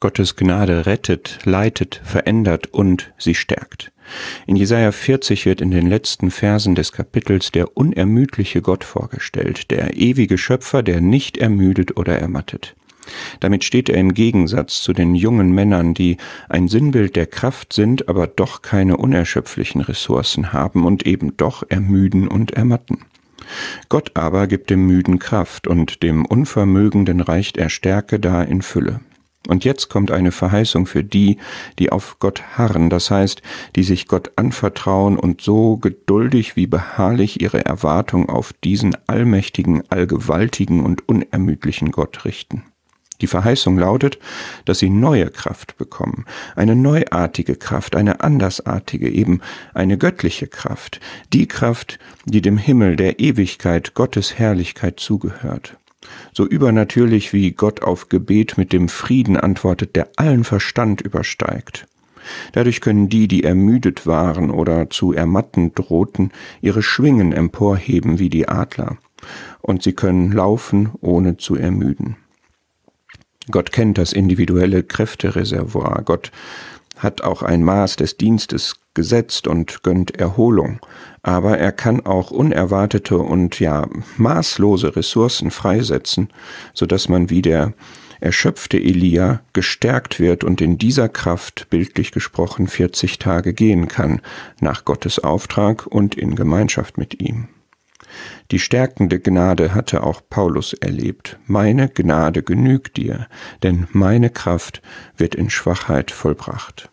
Gottes Gnade rettet, leitet, verändert und sie stärkt. In Jesaja 40 wird in den letzten Versen des Kapitels der unermüdliche Gott vorgestellt, der ewige Schöpfer, der nicht ermüdet oder ermattet. Damit steht er im Gegensatz zu den jungen Männern, die ein Sinnbild der Kraft sind, aber doch keine unerschöpflichen Ressourcen haben und eben doch ermüden und ermatten. Gott aber gibt dem Müden Kraft und dem Unvermögenden reicht er Stärke da in Fülle. Und jetzt kommt eine Verheißung für die, die auf Gott harren, das heißt, die sich Gott anvertrauen und so geduldig wie beharrlich ihre Erwartung auf diesen allmächtigen, allgewaltigen und unermüdlichen Gott richten. Die Verheißung lautet, dass sie neue Kraft bekommen, eine neuartige Kraft, eine andersartige, eben eine göttliche Kraft, die Kraft, die dem Himmel der Ewigkeit Gottes Herrlichkeit zugehört. So übernatürlich wie Gott auf Gebet mit dem Frieden antwortet, der allen Verstand übersteigt. Dadurch können die, die ermüdet waren oder zu ermatten drohten, ihre Schwingen emporheben wie die Adler, und sie können laufen, ohne zu ermüden. Gott kennt das individuelle Kräftereservoir. Gott hat auch ein Maß des Dienstes gesetzt und gönnt Erholung. Aber er kann auch unerwartete und ja maßlose Ressourcen freisetzen, so dass man wie der erschöpfte Elia gestärkt wird und in dieser Kraft, bildlich gesprochen, 40 Tage gehen kann, nach Gottes Auftrag und in Gemeinschaft mit ihm. Die stärkende Gnade hatte auch Paulus erlebt. Meine Gnade genügt dir, denn meine Kraft wird in Schwachheit vollbracht.